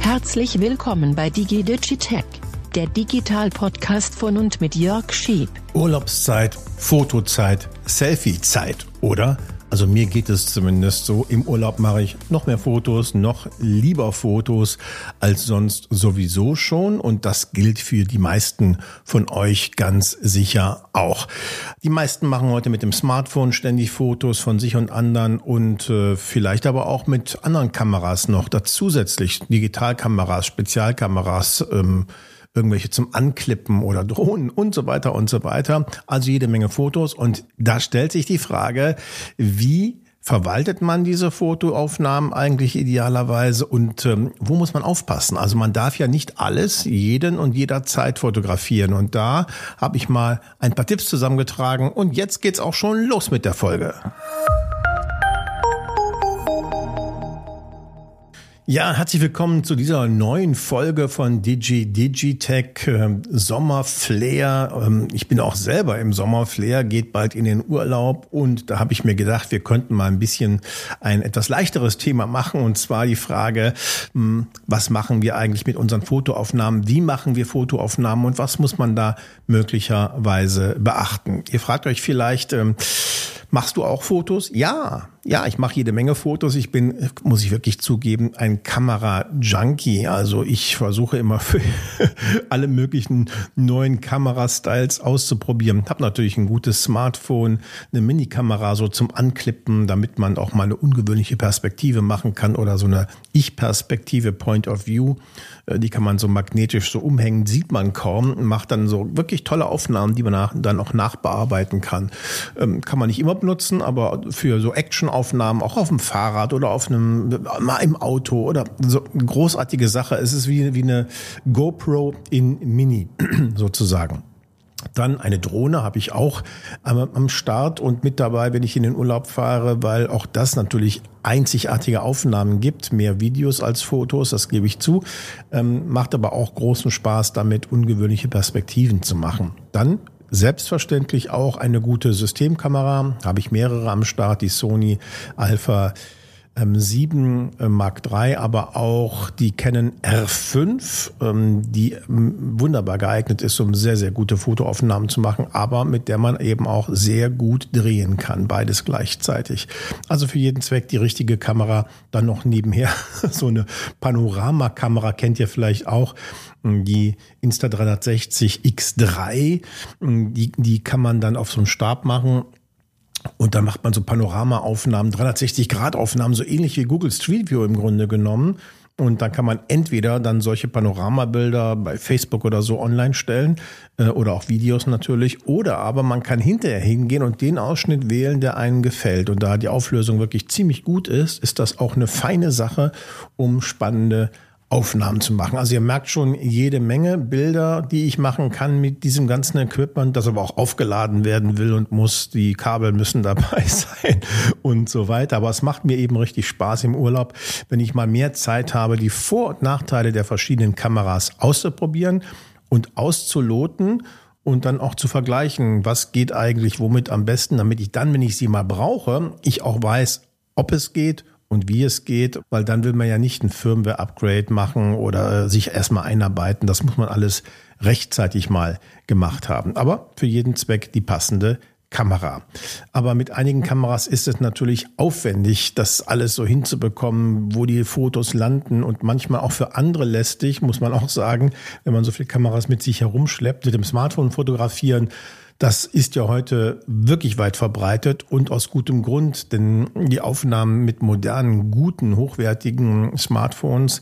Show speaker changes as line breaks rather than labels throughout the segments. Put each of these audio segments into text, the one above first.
Herzlich willkommen bei DigiDigitech, der Digital-Podcast von und mit Jörg Schieb.
Urlaubszeit, Fotozeit, Selfie-Zeit, oder? Also mir geht es zumindest so. Im Urlaub mache ich noch mehr Fotos, noch lieber Fotos als sonst sowieso schon. Und das gilt für die meisten von euch ganz sicher auch. Die meisten machen heute mit dem Smartphone ständig Fotos von sich und anderen und äh, vielleicht aber auch mit anderen Kameras noch dazusätzlich. Digitalkameras, Spezialkameras. Ähm, irgendwelche zum Anklippen oder Drohnen und so weiter und so weiter. Also jede Menge Fotos. Und da stellt sich die Frage, wie verwaltet man diese Fotoaufnahmen eigentlich idealerweise und ähm, wo muss man aufpassen? Also man darf ja nicht alles jeden und jederzeit fotografieren und da habe ich mal ein paar Tipps zusammengetragen und jetzt geht's auch schon los mit der Folge. Ja, herzlich willkommen zu dieser neuen Folge von Digi Digitech äh, Sommerflair. Ähm, ich bin auch selber im Sommerflair, geht bald in den Urlaub und da habe ich mir gedacht, wir könnten mal ein bisschen ein etwas leichteres Thema machen und zwar die Frage, hm, was machen wir eigentlich mit unseren Fotoaufnahmen? Wie machen wir Fotoaufnahmen und was muss man da möglicherweise beachten? Ihr fragt euch vielleicht, ähm, Machst du auch Fotos? Ja, ja, ich mache jede Menge Fotos. Ich bin, muss ich wirklich zugeben, ein Kamera-Junkie. Also ich versuche immer für alle möglichen neuen Kamerastyles auszuprobieren. Hab natürlich ein gutes Smartphone, eine Mini-Kamera so zum Anklippen, damit man auch mal eine ungewöhnliche Perspektive machen kann oder so eine Ich-Perspektive, Point of View. Äh, die kann man so magnetisch so umhängen, sieht man kaum, macht dann so wirklich tolle Aufnahmen, die man dann auch nachbearbeiten kann. Ähm, kann man nicht immer benutzen, aber für so Actionaufnahmen auch auf dem Fahrrad oder auf einem, mal im Auto oder so eine großartige Sache. Es ist wie, wie eine GoPro in Mini sozusagen. Dann eine Drohne habe ich auch am Start und mit dabei, wenn ich in den Urlaub fahre, weil auch das natürlich einzigartige Aufnahmen gibt, mehr Videos als Fotos, das gebe ich zu, ähm, macht aber auch großen Spaß, damit ungewöhnliche Perspektiven zu machen. Dann selbstverständlich auch eine gute Systemkamera, habe ich mehrere am Start, die Sony Alpha 7 äh, Mark III, aber auch die Canon R5, ähm, die ähm, wunderbar geeignet ist, um sehr, sehr gute Fotoaufnahmen zu machen, aber mit der man eben auch sehr gut drehen kann, beides gleichzeitig. Also für jeden Zweck die richtige Kamera, dann noch nebenher so eine Panoramakamera kennt ihr vielleicht auch die Insta360 X3, die, die kann man dann auf so einem Stab machen und dann macht man so Panoramaaufnahmen, 360-Grad-Aufnahmen, so ähnlich wie Google Street View im Grunde genommen. Und dann kann man entweder dann solche Panoramabilder bei Facebook oder so online stellen äh, oder auch Videos natürlich. Oder aber man kann hinterher hingehen und den Ausschnitt wählen, der einem gefällt. Und da die Auflösung wirklich ziemlich gut ist, ist das auch eine feine Sache, um spannende Aufnahmen zu machen. Also ihr merkt schon jede Menge Bilder, die ich machen kann mit diesem ganzen Equipment, das aber auch aufgeladen werden will und muss. Die Kabel müssen dabei sein und so weiter. Aber es macht mir eben richtig Spaß im Urlaub, wenn ich mal mehr Zeit habe, die Vor- und Nachteile der verschiedenen Kameras auszuprobieren und auszuloten und dann auch zu vergleichen, was geht eigentlich womit am besten, damit ich dann, wenn ich sie mal brauche, ich auch weiß, ob es geht und wie es geht, weil dann will man ja nicht ein Firmware-Upgrade machen oder sich erstmal einarbeiten. Das muss man alles rechtzeitig mal gemacht haben. Aber für jeden Zweck die passende Kamera. Aber mit einigen Kameras ist es natürlich aufwendig, das alles so hinzubekommen, wo die Fotos landen und manchmal auch für andere lästig, muss man auch sagen, wenn man so viele Kameras mit sich herumschleppt, mit dem Smartphone fotografieren, das ist ja heute wirklich weit verbreitet und aus gutem Grund, denn die Aufnahmen mit modernen, guten, hochwertigen Smartphones,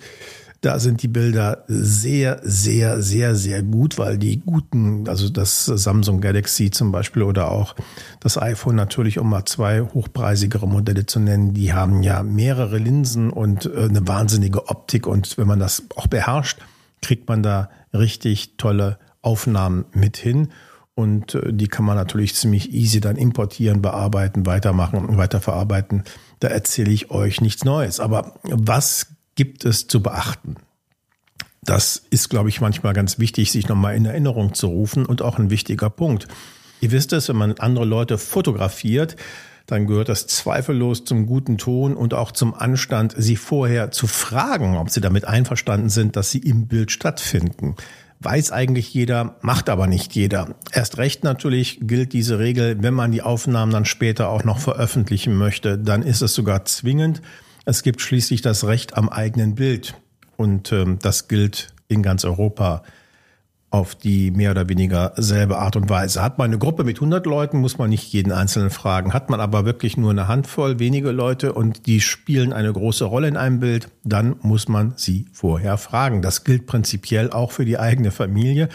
da sind die Bilder sehr, sehr, sehr, sehr gut, weil die guten, also das Samsung Galaxy zum Beispiel oder auch das iPhone natürlich, um mal zwei hochpreisigere Modelle zu nennen, die haben ja mehrere Linsen und äh, eine wahnsinnige Optik und wenn man das auch beherrscht, kriegt man da richtig tolle Aufnahmen mit hin. Und äh, die kann man natürlich ziemlich easy dann importieren, bearbeiten, weitermachen und weiterverarbeiten. Da erzähle ich euch nichts Neues. Aber was gibt es zu beachten? Das ist, glaube ich, manchmal ganz wichtig, sich nochmal in Erinnerung zu rufen und auch ein wichtiger Punkt. Ihr wisst es, wenn man andere Leute fotografiert, dann gehört das zweifellos zum guten Ton und auch zum Anstand, sie vorher zu fragen, ob sie damit einverstanden sind, dass sie im Bild stattfinden. Weiß eigentlich jeder, macht aber nicht jeder. Erst recht natürlich gilt diese Regel, wenn man die Aufnahmen dann später auch noch veröffentlichen möchte, dann ist es sogar zwingend. Es gibt schließlich das Recht am eigenen Bild. Und ähm, das gilt in ganz Europa auf die mehr oder weniger selbe Art und Weise. Hat man eine Gruppe mit 100 Leuten, muss man nicht jeden Einzelnen fragen. Hat man aber wirklich nur eine Handvoll, wenige Leute und die spielen eine große Rolle in einem Bild, dann muss man sie vorher fragen. Das gilt prinzipiell auch für die eigene Familie.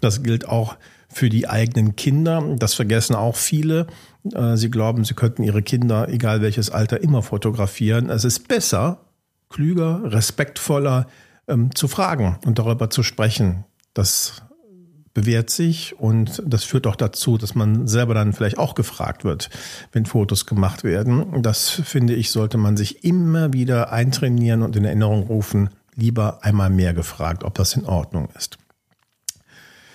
Das gilt auch für die eigenen Kinder. Das vergessen auch viele. Äh, sie glauben, sie könnten ihre Kinder, egal welches Alter, immer fotografieren. Es ist besser, klüger, respektvoller ähm, zu fragen und darüber zu sprechen. Das bewährt sich und das führt auch dazu, dass man selber dann vielleicht auch gefragt wird, wenn Fotos gemacht werden. Das finde ich, sollte man sich immer wieder eintrainieren und in Erinnerung rufen, lieber einmal mehr gefragt, ob das in Ordnung ist.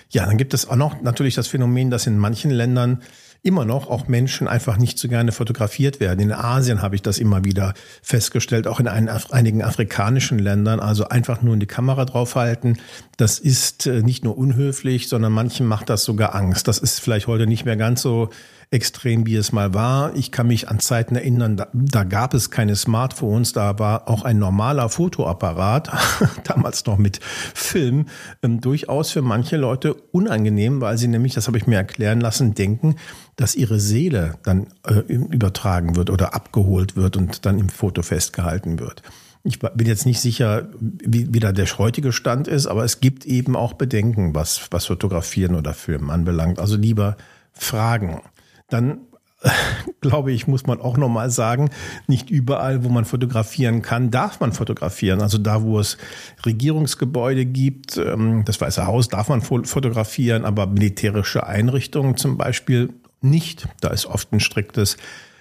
Ja, dann gibt es auch noch natürlich das Phänomen, dass in manchen Ländern immer noch auch Menschen einfach nicht so gerne fotografiert werden. In Asien habe ich das immer wieder festgestellt, auch in einigen afrikanischen Ländern. Also einfach nur in die Kamera draufhalten, das ist äh, nicht nur unhöflich, sondern manchen macht das sogar Angst. Das ist vielleicht heute nicht mehr ganz so extrem, wie es mal war. Ich kann mich an Zeiten erinnern, da, da gab es keine Smartphones, da war auch ein normaler Fotoapparat, damals noch mit Film, ähm, durchaus für manche Leute unangenehm, weil sie nämlich, das habe ich mir erklären lassen, denken, dass ihre Seele dann äh, übertragen wird oder abgeholt wird und dann im Foto festgehalten wird. Ich bin jetzt nicht sicher, wie, wie da der heutige Stand ist, aber es gibt eben auch Bedenken, was, was Fotografieren oder Filmen anbelangt. Also lieber fragen dann glaube ich, muss man auch nochmal sagen, nicht überall, wo man fotografieren kann, darf man fotografieren. Also da, wo es Regierungsgebäude gibt, ähm, das Weiße Haus darf man fotografieren, aber militärische Einrichtungen zum Beispiel nicht. Da ist oft ein striktes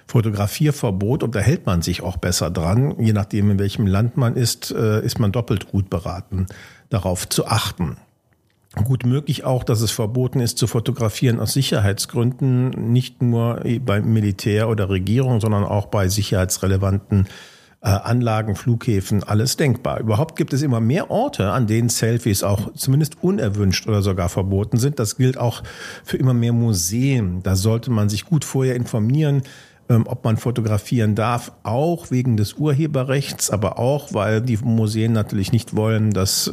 Fotografierverbot und da hält man sich auch besser dran. Je nachdem, in welchem Land man ist, äh, ist man doppelt gut beraten, darauf zu achten. Gut möglich auch, dass es verboten ist zu fotografieren aus Sicherheitsgründen, nicht nur beim Militär oder Regierung, sondern auch bei sicherheitsrelevanten äh, Anlagen, Flughäfen, alles denkbar. Überhaupt gibt es immer mehr Orte, an denen Selfies auch zumindest unerwünscht oder sogar verboten sind. Das gilt auch für immer mehr Museen. Da sollte man sich gut vorher informieren, ähm, ob man fotografieren darf, auch wegen des Urheberrechts, aber auch, weil die Museen natürlich nicht wollen, dass äh,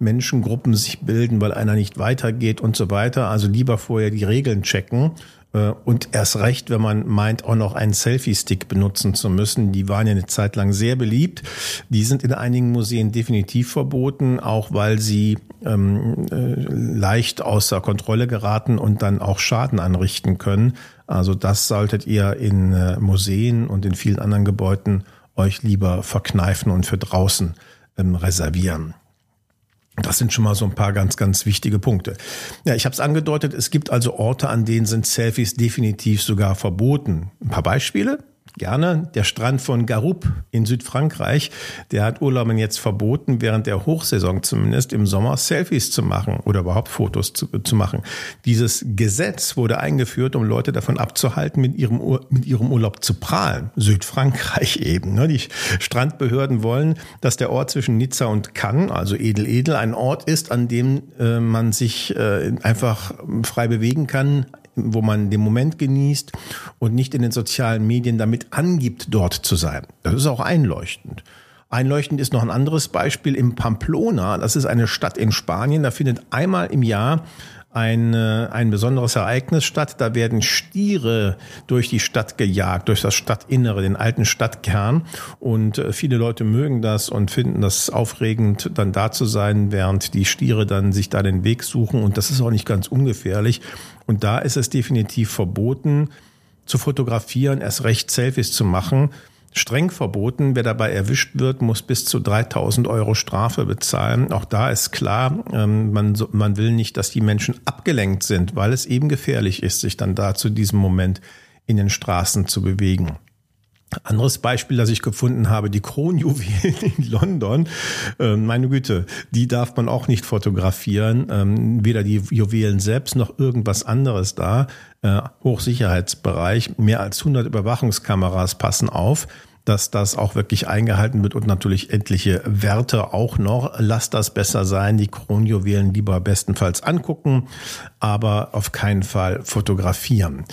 Menschengruppen sich bilden, weil einer nicht weitergeht und so weiter. Also lieber vorher die Regeln checken. Äh, und erst recht, wenn man meint, auch noch einen Selfie-Stick benutzen zu müssen. Die waren ja eine Zeit lang sehr beliebt. Die sind in einigen Museen definitiv verboten, auch weil sie ähm, äh, leicht außer Kontrolle geraten und dann auch Schaden anrichten können. Also das solltet ihr in äh, Museen und in vielen anderen Gebäuden euch lieber verkneifen und für draußen ähm, reservieren. Das sind schon mal so ein paar ganz, ganz wichtige Punkte. Ja, ich habe es angedeutet, es gibt also Orte, an denen sind Selfies definitiv sogar verboten. Ein paar Beispiele gerne. Der Strand von Garoup in Südfrankreich, der hat Urlaubern jetzt verboten, während der Hochsaison zumindest im Sommer Selfies zu machen oder überhaupt Fotos zu, zu machen. Dieses Gesetz wurde eingeführt, um Leute davon abzuhalten, mit ihrem, Ur mit ihrem Urlaub zu prahlen. Südfrankreich eben. Ne? Die Strandbehörden wollen, dass der Ort zwischen Nizza und Cannes, also Edel-Edel, ein Ort ist, an dem äh, man sich äh, einfach frei bewegen kann, wo man den Moment genießt und nicht in den sozialen Medien damit angibt, dort zu sein. Das ist auch einleuchtend. Einleuchtend ist noch ein anderes Beispiel im Pamplona. Das ist eine Stadt in Spanien. Da findet einmal im Jahr ein, ein besonderes Ereignis statt. Da werden Stiere durch die Stadt gejagt, durch das Stadtinnere, den alten Stadtkern. Und äh, viele Leute mögen das und finden das aufregend, dann da zu sein, während die Stiere dann sich da den Weg suchen. Und das ist auch nicht ganz ungefährlich. Und da ist es definitiv verboten, zu fotografieren, erst recht Selfies zu machen. Streng verboten. Wer dabei erwischt wird, muss bis zu 3000 Euro Strafe bezahlen. Auch da ist klar, ähm, man, man will nicht, dass die Menschen abgelenkt sind, weil es eben gefährlich ist, sich dann da zu diesem Moment in den Straßen zu bewegen. Anderes Beispiel, das ich gefunden habe, die Kronjuwelen in London. Ähm, meine Güte, die darf man auch nicht fotografieren. Ähm, weder die Juwelen selbst noch irgendwas anderes da. Äh, Hochsicherheitsbereich. Mehr als 100 Überwachungskameras passen auf dass das auch wirklich eingehalten wird und natürlich endliche Werte auch noch. Lasst das besser sein. Die Kronjuwelen lieber bestenfalls angucken, aber auf keinen Fall fotografieren.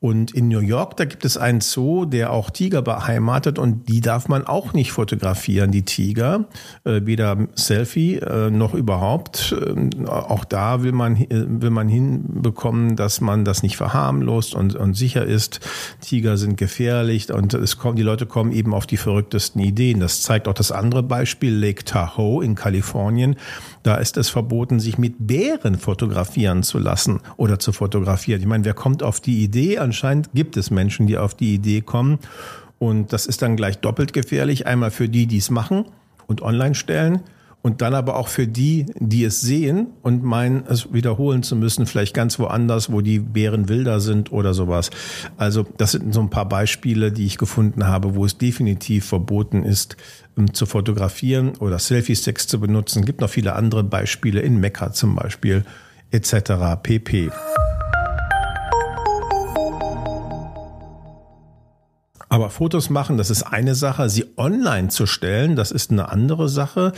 Und in New York, da gibt es einen Zoo, der auch Tiger beheimatet und die darf man auch nicht fotografieren, die Tiger. Äh, weder Selfie äh, noch überhaupt. Äh, auch da will man, will man hinbekommen, dass man das nicht verharmlost und, und sicher ist. Tiger sind gefährlich und es kommen, die Leute kommen eben auf die verrücktesten Ideen. Das zeigt auch das andere Beispiel, Lake Tahoe in Kalifornien. Da ist es verboten, sich mit Bären fotografieren zu lassen oder zu fotografieren. Ich meine, wer kommt auf die Idee? Anscheinend gibt es Menschen, die auf die Idee kommen. Und das ist dann gleich doppelt gefährlich. Einmal für die, die es machen und online stellen und dann aber auch für die, die es sehen und meinen, es wiederholen zu müssen, vielleicht ganz woanders, wo die Bären wilder sind oder sowas. Also das sind so ein paar Beispiele, die ich gefunden habe, wo es definitiv verboten ist, ähm, zu fotografieren oder Selfie-Sticks zu benutzen. Es gibt noch viele andere Beispiele in Mekka zum Beispiel etc. pp. Aber Fotos machen, das ist eine Sache. Sie online zu stellen, das ist eine andere Sache.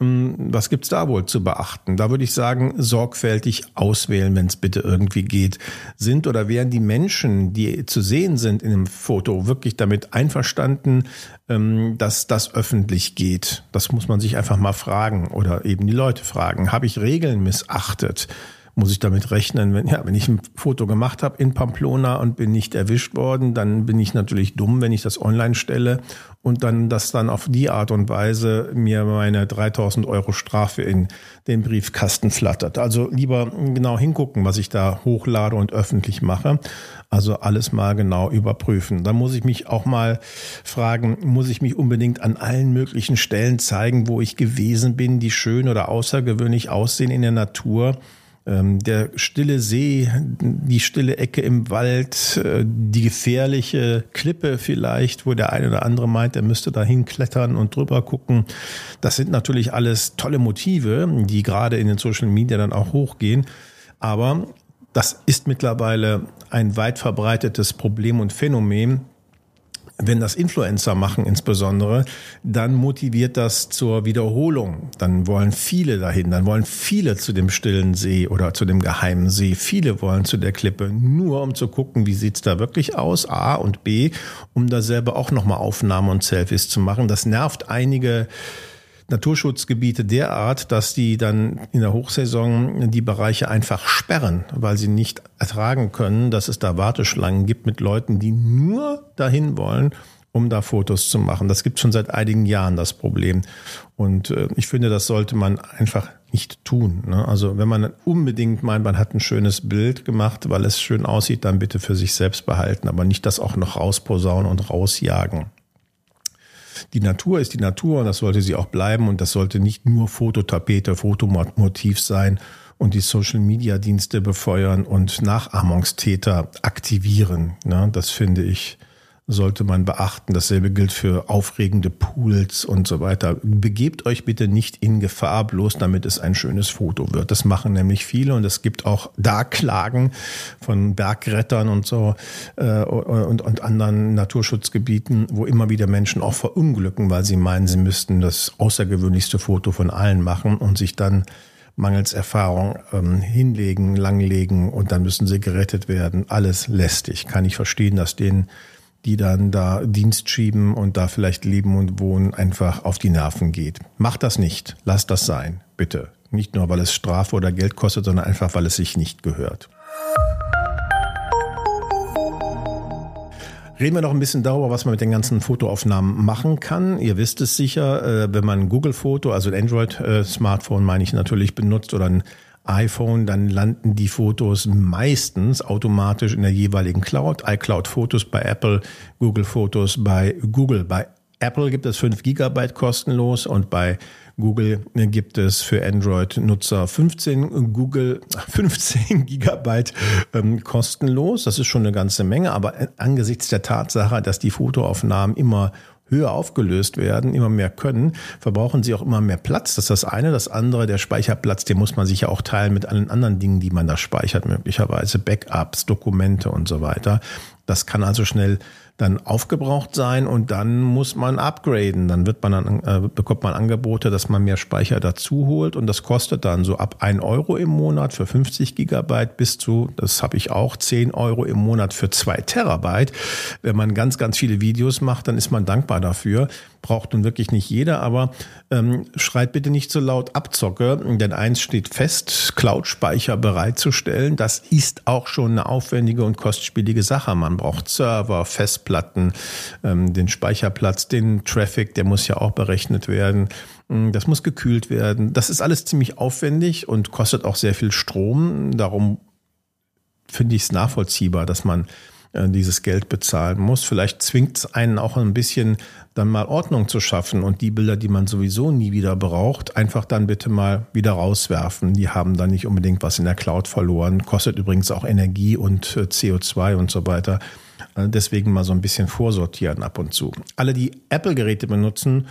Hm, was gibt's da wohl zu beachten? Da würde ich sagen, sorgfältig auswählen, wenn es bitte irgendwie geht. Sind oder wären die Menschen, die zu sehen sind in einem Foto, wirklich damit einverstanden, ähm, dass das öffentlich geht? Das muss man sich einfach mal fragen oder eben die Leute fragen. Habe ich Regeln missachtet? Muss ich damit rechnen, wenn, ja, wenn ich ein Foto gemacht habe in Pamplona und bin nicht erwischt worden, dann bin ich natürlich dumm, wenn ich das online stelle und dann das dann auf die Art und Weise mir meine 3000 Euro Strafe in den Briefkasten flattert. Also lieber genau hingucken, was ich da hochlade und öffentlich mache. Also alles mal genau überprüfen. Da muss ich mich auch mal fragen, muss ich mich unbedingt an allen möglichen Stellen zeigen, wo ich gewesen bin, die schön oder außergewöhnlich aussehen in der Natur? Ähm, der stille See, die stille Ecke im Wald, äh, die gefährliche Klippe vielleicht, wo der eine oder andere meint, er müsste dahin klettern und drüber gucken. Das sind natürlich alles tolle Motive, die gerade in den Social Media dann auch hochgehen. Aber das ist mittlerweile ein weit verbreitetes Problem und Phänomen, wenn das Influencer machen insbesondere, dann motiviert das zur Wiederholung. Dann wollen viele dahin, dann wollen viele zu dem stillen See oder zu dem geheimen See. Viele wollen zu der Klippe, nur um zu gucken, wie sieht's da wirklich aus, A und B, um da selber auch nochmal Aufnahmen und Selfies zu machen. Das nervt einige Naturschutzgebiete derart, dass die dann in der Hochsaison die Bereiche einfach sperren, weil sie nicht ertragen können, dass es da Warteschlangen gibt mit Leuten, die nur dahin wollen, um da Fotos zu machen. Das gibt schon seit einigen Jahren das Problem. Und äh, ich finde, das sollte man einfach nicht tun. Ne? Also wenn man unbedingt meint, man hat ein schönes Bild gemacht, weil es schön aussieht, dann bitte für sich selbst behalten, aber nicht das auch noch rausposaunen und rausjagen. Die Natur ist die Natur und das sollte sie auch bleiben und das sollte nicht nur Fototapete, Fotomotiv sein und die Social-Media-Dienste befeuern und Nachahmungstäter aktivieren. Ne? Das finde ich sollte man beachten. Dasselbe gilt für aufregende Pools und so weiter. Begebt euch bitte nicht in Gefahr, bloß damit es ein schönes Foto wird. Das machen nämlich viele und es gibt auch da Klagen von Bergrettern und so äh, und, und anderen Naturschutzgebieten, wo immer wieder Menschen auch verunglücken, weil sie meinen, sie müssten das außergewöhnlichste Foto von allen machen und sich dann mangels Erfahrung ähm, hinlegen, langlegen und dann müssen sie gerettet werden. Alles lästig. Kann ich verstehen, dass denen die dann da Dienst schieben und da vielleicht leben und wohnen, einfach auf die Nerven geht. Macht das nicht. Lasst das sein. Bitte. Nicht nur, weil es Strafe oder Geld kostet, sondern einfach, weil es sich nicht gehört. Reden wir noch ein bisschen darüber, was man mit den ganzen Fotoaufnahmen machen kann. Ihr wisst es sicher, äh, wenn man Google Foto, also ein Android-Smartphone meine ich natürlich, benutzt oder ein iPhone, dann landen die Fotos meistens automatisch in der jeweiligen Cloud. iCloud Fotos bei Apple, Google Fotos bei Google. Bei Apple gibt es 5 Gigabyte kostenlos und bei Google gibt es für Android-Nutzer 15 Google 15 Gigabyte ähm, kostenlos. Das ist schon eine ganze Menge, aber angesichts der Tatsache, dass die Fotoaufnahmen immer höher aufgelöst werden, immer mehr können, verbrauchen sie auch immer mehr Platz. Das ist das eine. Das andere, der Speicherplatz, den muss man sich ja auch teilen mit allen anderen Dingen, die man da speichert, möglicherweise Backups, Dokumente und so weiter. Das kann also schnell dann aufgebraucht sein und dann muss man upgraden. Dann wird man dann, äh, bekommt man Angebote, dass man mehr Speicher dazu holt und das kostet dann so ab ein Euro im Monat für 50 Gigabyte bis zu, das habe ich auch, 10 Euro im Monat für zwei Terabyte. Wenn man ganz, ganz viele Videos macht, dann ist man dankbar dafür. Braucht nun wirklich nicht jeder, aber ähm, schreit bitte nicht so laut Abzocke, denn eins steht fest, Cloud-Speicher bereitzustellen, das ist auch schon eine aufwendige und kostspielige Sache. Man braucht Server, Festplatten, Festplatten, ähm, den Speicherplatz, den Traffic, der muss ja auch berechnet werden. Mm, das muss gekühlt werden. Das ist alles ziemlich aufwendig und kostet auch sehr viel Strom. Darum finde ich es nachvollziehbar, dass man äh, dieses Geld bezahlen muss. Vielleicht zwingt es einen auch ein bisschen, dann mal Ordnung zu schaffen und die Bilder, die man sowieso nie wieder braucht, einfach dann bitte mal wieder rauswerfen. Die haben dann nicht unbedingt was in der Cloud verloren. Kostet übrigens auch Energie und äh, CO2 und so weiter. Äh, deswegen mal so ein bisschen vorsortieren ab und zu. Alle, die Apple-Geräte benutzen,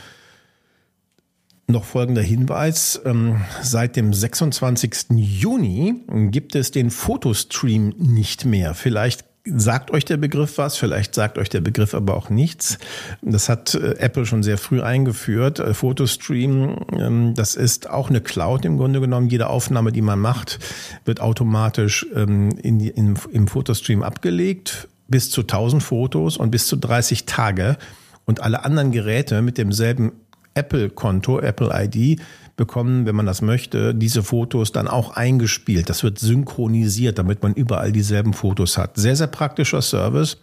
noch folgender Hinweis. Ähm, seit dem 26. Juni gibt es den Fotostream nicht mehr. Vielleicht sagt euch der Begriff was, vielleicht sagt euch der Begriff aber auch nichts. Das hat äh, Apple schon sehr früh eingeführt. Äh, Fotostream, ähm, das ist auch eine Cloud im Grunde genommen. Jede Aufnahme, die man macht, wird automatisch ähm, in, in, im Fotostream abgelegt bis zu 1000 Fotos und bis zu 30 Tage. Und alle anderen Geräte mit demselben Apple-Konto, Apple-ID, bekommen, wenn man das möchte, diese Fotos dann auch eingespielt. Das wird synchronisiert, damit man überall dieselben Fotos hat. Sehr, sehr praktischer Service.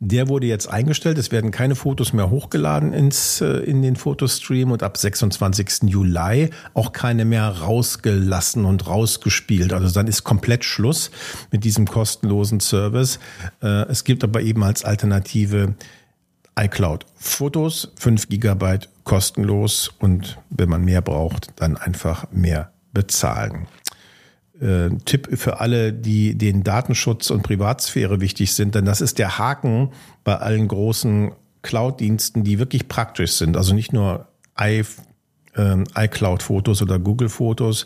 Der wurde jetzt eingestellt. Es werden keine Fotos mehr hochgeladen ins, äh, in den Fotostream und ab 26. Juli auch keine mehr rausgelassen und rausgespielt. Also dann ist komplett Schluss mit diesem kostenlosen Service. Äh, es gibt aber eben als Alternative iCloud Fotos, 5 Gigabyte kostenlos und wenn man mehr braucht, dann einfach mehr bezahlen äh, Tipp für alle, die den Datenschutz und Privatsphäre wichtig sind, denn das ist der Haken bei allen großen Cloud-Diensten, die wirklich praktisch sind. Also nicht nur i, äh, iCloud-Fotos oder Google-Fotos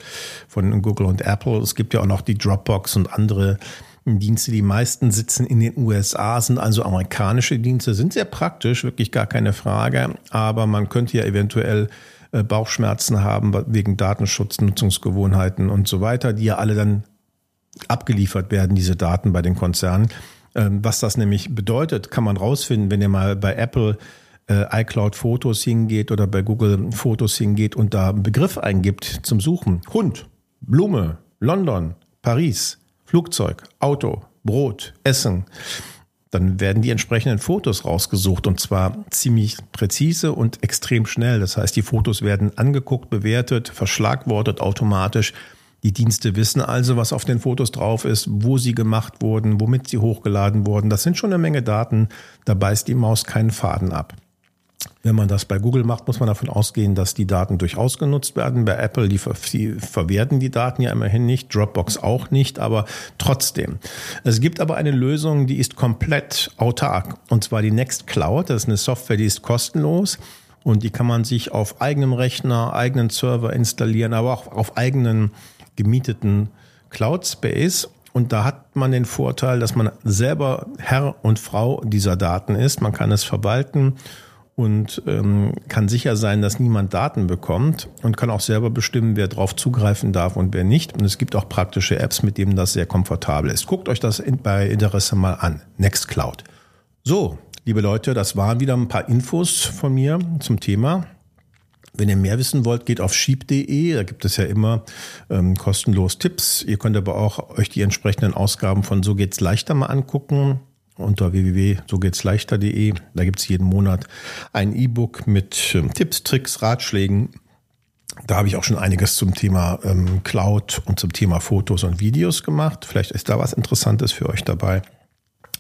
von Google und Apple. Es gibt ja auch noch die Dropbox und andere Dienste. Die meisten sitzen in den USA, sind also amerikanische Dienste, sind sehr praktisch, wirklich gar keine Frage. Aber man könnte ja eventuell Bauchschmerzen haben wegen Datenschutz, Nutzungsgewohnheiten und so weiter, die ja alle dann abgeliefert werden, diese Daten bei den Konzernen. Ähm, was das nämlich bedeutet, kann man rausfinden, wenn ihr mal bei Apple äh, iCloud Fotos hingeht oder bei Google Fotos hingeht und da einen Begriff eingibt zum Suchen. Hund, Blume, London, Paris, Flugzeug, Auto, Brot, Essen dann werden die entsprechenden Fotos rausgesucht und zwar ziemlich präzise und extrem schnell. Das heißt, die Fotos werden angeguckt, bewertet, verschlagwortet automatisch. Die Dienste wissen also, was auf den Fotos drauf ist, wo sie gemacht wurden, womit sie hochgeladen wurden. Das sind schon eine Menge Daten. Da beißt die Maus keinen Faden ab. Wenn man das bei Google macht, muss man davon ausgehen, dass die Daten durchaus genutzt werden. Bei Apple, die, die verwerten die Daten ja immerhin nicht, Dropbox auch nicht, aber trotzdem. Es gibt aber eine Lösung, die ist komplett autark. Und zwar die Nextcloud. Das ist eine Software, die ist kostenlos. Und die kann man sich auf eigenem Rechner, eigenen Server installieren, aber auch auf eigenen gemieteten Cloud Space. Und da hat man den Vorteil, dass man selber Herr und Frau dieser Daten ist. Man kann es verwalten und ähm, kann sicher sein, dass niemand Daten bekommt und kann auch selber bestimmen, wer darauf zugreifen darf und wer nicht. Und es gibt auch praktische Apps, mit denen das sehr komfortabel ist. Guckt euch das in, bei Interesse mal an. Nextcloud. So, liebe Leute, das waren wieder ein paar Infos von mir zum Thema. Wenn ihr mehr wissen wollt, geht auf sheep.de. Da gibt es ja immer ähm, kostenlos Tipps. Ihr könnt aber auch euch die entsprechenden Ausgaben von So geht's leichter mal angucken unter www.sogehtsleichter.de. Da gibt es jeden Monat ein E-Book mit ähm, Tipps, Tricks, Ratschlägen. Da habe ich auch schon einiges zum Thema ähm, Cloud und zum Thema Fotos und Videos gemacht. Vielleicht ist da was Interessantes für euch dabei.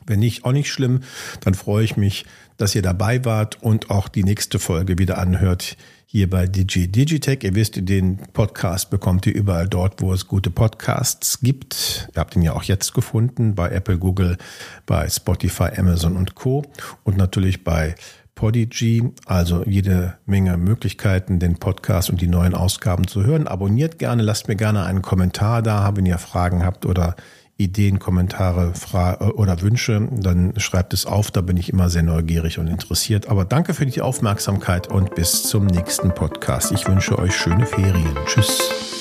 Wenn nicht, auch nicht schlimm. Dann freue ich mich, dass ihr dabei wart und auch die nächste Folge wieder anhört hier bei Digi Digitech. Ihr wisst, den Podcast bekommt ihr überall dort, wo es gute Podcasts gibt. Ihr habt ihn ja auch jetzt gefunden bei Apple, Google, bei Spotify, Amazon und Co. Und natürlich bei Podigy, also jede Menge Möglichkeiten, den Podcast und die neuen Ausgaben zu hören. Abonniert gerne, lasst mir gerne einen Kommentar da, wenn ihr Fragen habt oder Ideen, Kommentare Fra äh, oder Wünsche, dann schreibt es auf. Da bin ich immer sehr neugierig und interessiert. Aber danke für die Aufmerksamkeit und bis zum nächsten Podcast. Ich wünsche euch schöne Ferien. Tschüss.